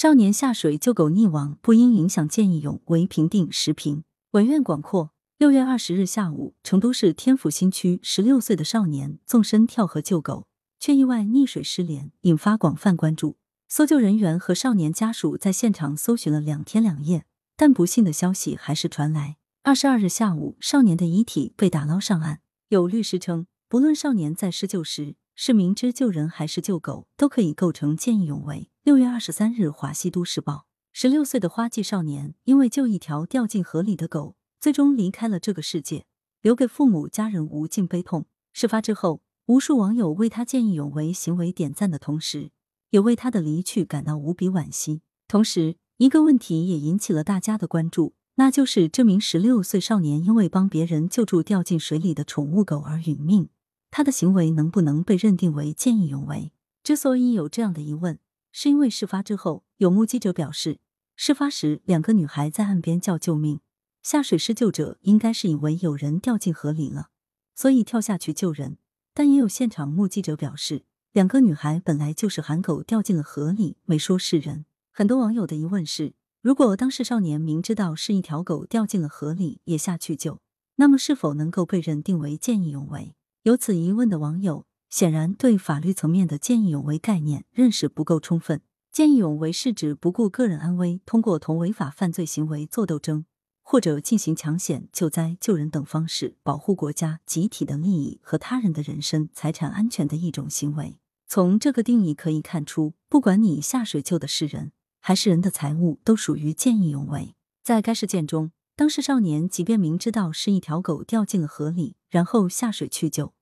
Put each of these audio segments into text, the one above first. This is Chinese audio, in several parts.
少年下水救狗溺亡，不应影响见义勇为。评定时评，文苑广阔。六月二十日下午，成都市天府新区十六岁的少年纵身跳河救狗，却意外溺水失联，引发广泛关注。搜救人员和少年家属在现场搜寻了两天两夜，但不幸的消息还是传来。二十二日下午，少年的遗体被打捞上岸。有律师称，不论少年在施救时是明知救人还是救狗，都可以构成见义勇为。六月二十三日，华西都市报：十六岁的花季少年因为救一条掉进河里的狗。最终离开了这个世界，留给父母家人无尽悲痛。事发之后，无数网友为他见义勇为行为点赞的同时，也为他的离去感到无比惋惜。同时，一个问题也引起了大家的关注，那就是这名十六岁少年因为帮别人救助掉进水里的宠物狗而殒命，他的行为能不能被认定为见义勇为？之所以有这样的疑问，是因为事发之后，有目击者表示，事发时两个女孩在岸边叫救命。下水施救者应该是以为有人掉进河里了，所以跳下去救人。但也有现场目击者表示，两个女孩本来就是喊狗掉进了河里，没说是人。很多网友的疑问是：如果当事少年明知道是一条狗掉进了河里也下去救，那么是否能够被认定为见义勇为？有此疑问的网友显然对法律层面的见义勇为概念认识不够充分。见义勇为是指不顾个人安危，通过同违法犯罪行为作斗争。或者进行抢险、救灾、救人等方式，保护国家、集体的利益和他人的人身、财产安全的一种行为。从这个定义可以看出，不管你下水救的是人还是人的财物，都属于见义勇为。在该事件中，当事少年即便明知道是一条狗掉进了河里，然后下水去救，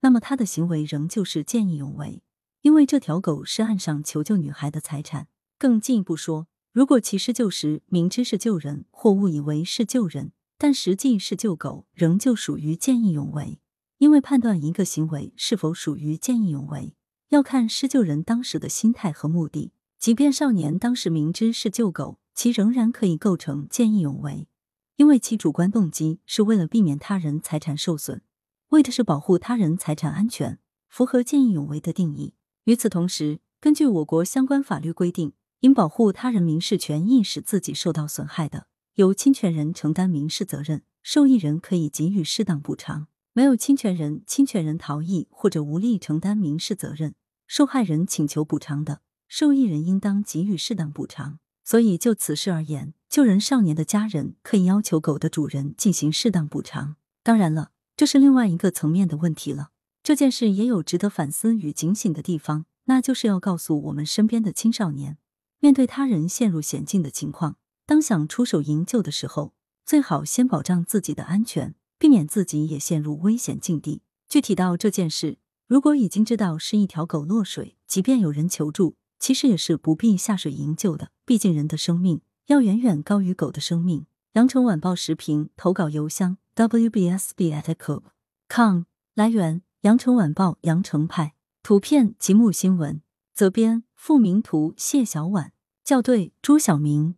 那么他的行为仍旧是见义勇为，因为这条狗是岸上求救女孩的财产。更进一步说。如果其施救时明知是救人，或误以为是救人，但实际是救狗，仍旧属于见义勇为。因为判断一个行为是否属于见义勇为，要看施救人当时的心态和目的。即便少年当时明知是救狗，其仍然可以构成见义勇为，因为其主观动机是为了避免他人财产受损，为的是保护他人财产安全，符合见义勇为的定义。与此同时，根据我国相关法律规定。因保护他人民事权益使自己受到损害的，由侵权人承担民事责任，受益人可以给予适当补偿；没有侵权人，侵权人逃逸或者无力承担民事责任，受害人请求补偿的，受益人应当给予适当补偿。所以就此事而言，救人少年的家人可以要求狗的主人进行适当补偿。当然了，这是另外一个层面的问题了。这件事也有值得反思与警醒的地方，那就是要告诉我们身边的青少年。面对他人陷入险境的情况，当想出手营救的时候，最好先保障自己的安全，避免自己也陷入危险境地。具体到这件事，如果已经知道是一条狗落水，即便有人求助，其实也是不必下水营救的。毕竟人的生命要远远高于狗的生命。羊城晚报时评投稿邮箱：wbsb@com。来源：羊城晚报羊城派。图片：吉木新闻。责编。付明图，谢小婉校对：朱晓明。